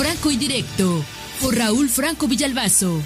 Franco y Directo por Raúl Franco Villalbazo.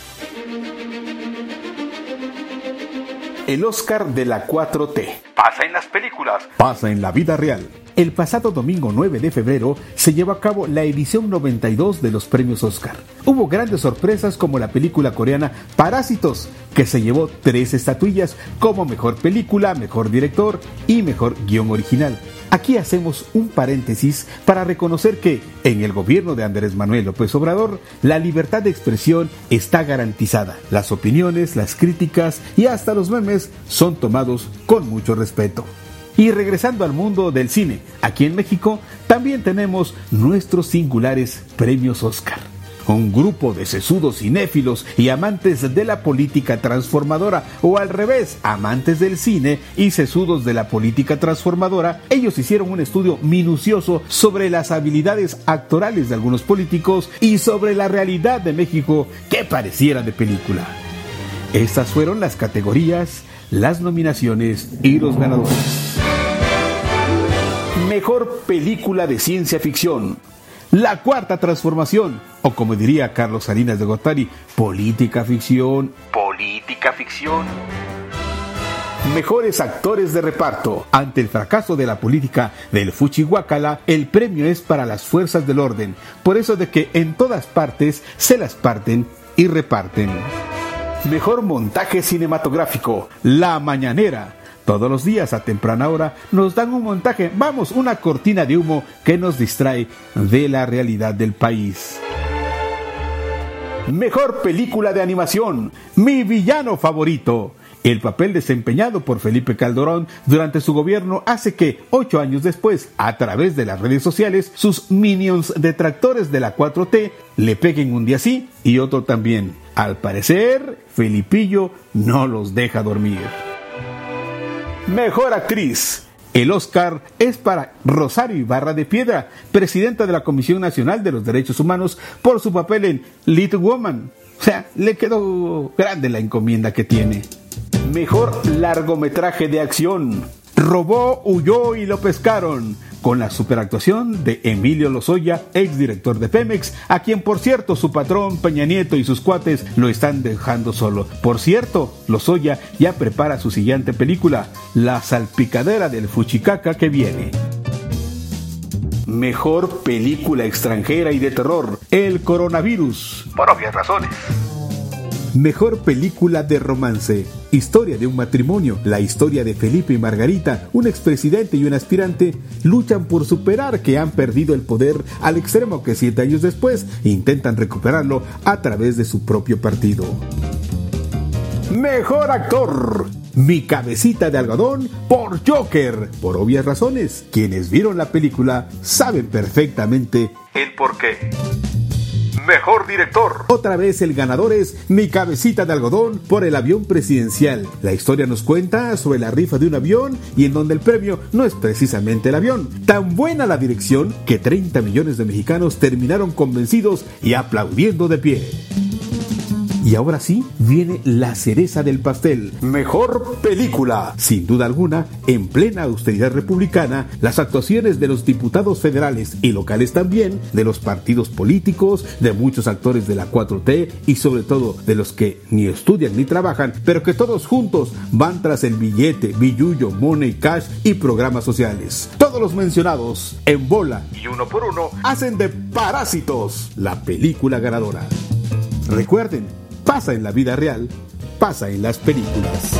El Oscar de la 4T. Pasa en las películas. Pasa en la vida real. El pasado domingo 9 de febrero se llevó a cabo la edición 92 de los premios Oscar. Hubo grandes sorpresas como la película coreana Parásitos, que se llevó tres estatuillas como mejor película, mejor director y mejor guion original. Aquí hacemos un paréntesis para reconocer que en el gobierno de Andrés Manuel López Obrador la libertad de expresión está garantizada. Las opiniones, las críticas y hasta los memes son tomados con mucho respeto. Y regresando al mundo del cine, aquí en México también tenemos nuestros singulares premios Oscar. Un grupo de sesudos cinéfilos y amantes de la política transformadora, o al revés, amantes del cine y sesudos de la política transformadora, ellos hicieron un estudio minucioso sobre las habilidades actorales de algunos políticos y sobre la realidad de México que pareciera de película. Estas fueron las categorías, las nominaciones y los ganadores. Mejor película de ciencia ficción. La cuarta transformación, o como diría Carlos Salinas de Gortari, política ficción. Política ficción. Mejores actores de reparto. Ante el fracaso de la política del Fuchihuacala, el premio es para las fuerzas del orden. Por eso de que en todas partes se las parten y reparten. Mejor montaje cinematográfico. La Mañanera. Todos los días a temprana hora nos dan un montaje, vamos, una cortina de humo que nos distrae de la realidad del país. Mejor película de animación, mi villano favorito. El papel desempeñado por Felipe Calderón durante su gobierno hace que, ocho años después, a través de las redes sociales, sus minions detractores de la 4T le peguen un día sí y otro también. Al parecer, Felipillo no los deja dormir. Mejor actriz. El Oscar es para Rosario Ibarra de Piedra, presidenta de la Comisión Nacional de los Derechos Humanos, por su papel en Little Woman. O sea, le quedó grande la encomienda que tiene. Mejor largometraje de acción. Robó, huyó y lo pescaron con la superactuación de Emilio Lozoya, exdirector de Pemex, a quien por cierto su patrón Peña Nieto y sus cuates lo están dejando solo. Por cierto, Lozoya ya prepara su siguiente película, La salpicadera del Fuchicaca que viene. Mejor película extranjera y de terror, El coronavirus. Por obvias razones. Mejor película de romance. Historia de un matrimonio. La historia de Felipe y Margarita, un expresidente y un aspirante, luchan por superar que han perdido el poder al extremo que siete años después intentan recuperarlo a través de su propio partido. Mejor actor. Mi cabecita de algodón por Joker. Por obvias razones, quienes vieron la película saben perfectamente el por qué. Mejor director. Otra vez el ganador es Mi cabecita de algodón por el avión presidencial. La historia nos cuenta sobre la rifa de un avión y en donde el premio no es precisamente el avión. Tan buena la dirección que 30 millones de mexicanos terminaron convencidos y aplaudiendo de pie. Y ahora sí, viene la cereza del pastel. Mejor película. Sin duda alguna, en plena austeridad republicana, las actuaciones de los diputados federales y locales también, de los partidos políticos, de muchos actores de la 4T y sobre todo de los que ni estudian ni trabajan, pero que todos juntos van tras el billete, billullo, money, cash y programas sociales. Todos los mencionados, en bola y uno por uno, hacen de Parásitos la película ganadora. Recuerden, pasa en la vida real, pasa en las películas.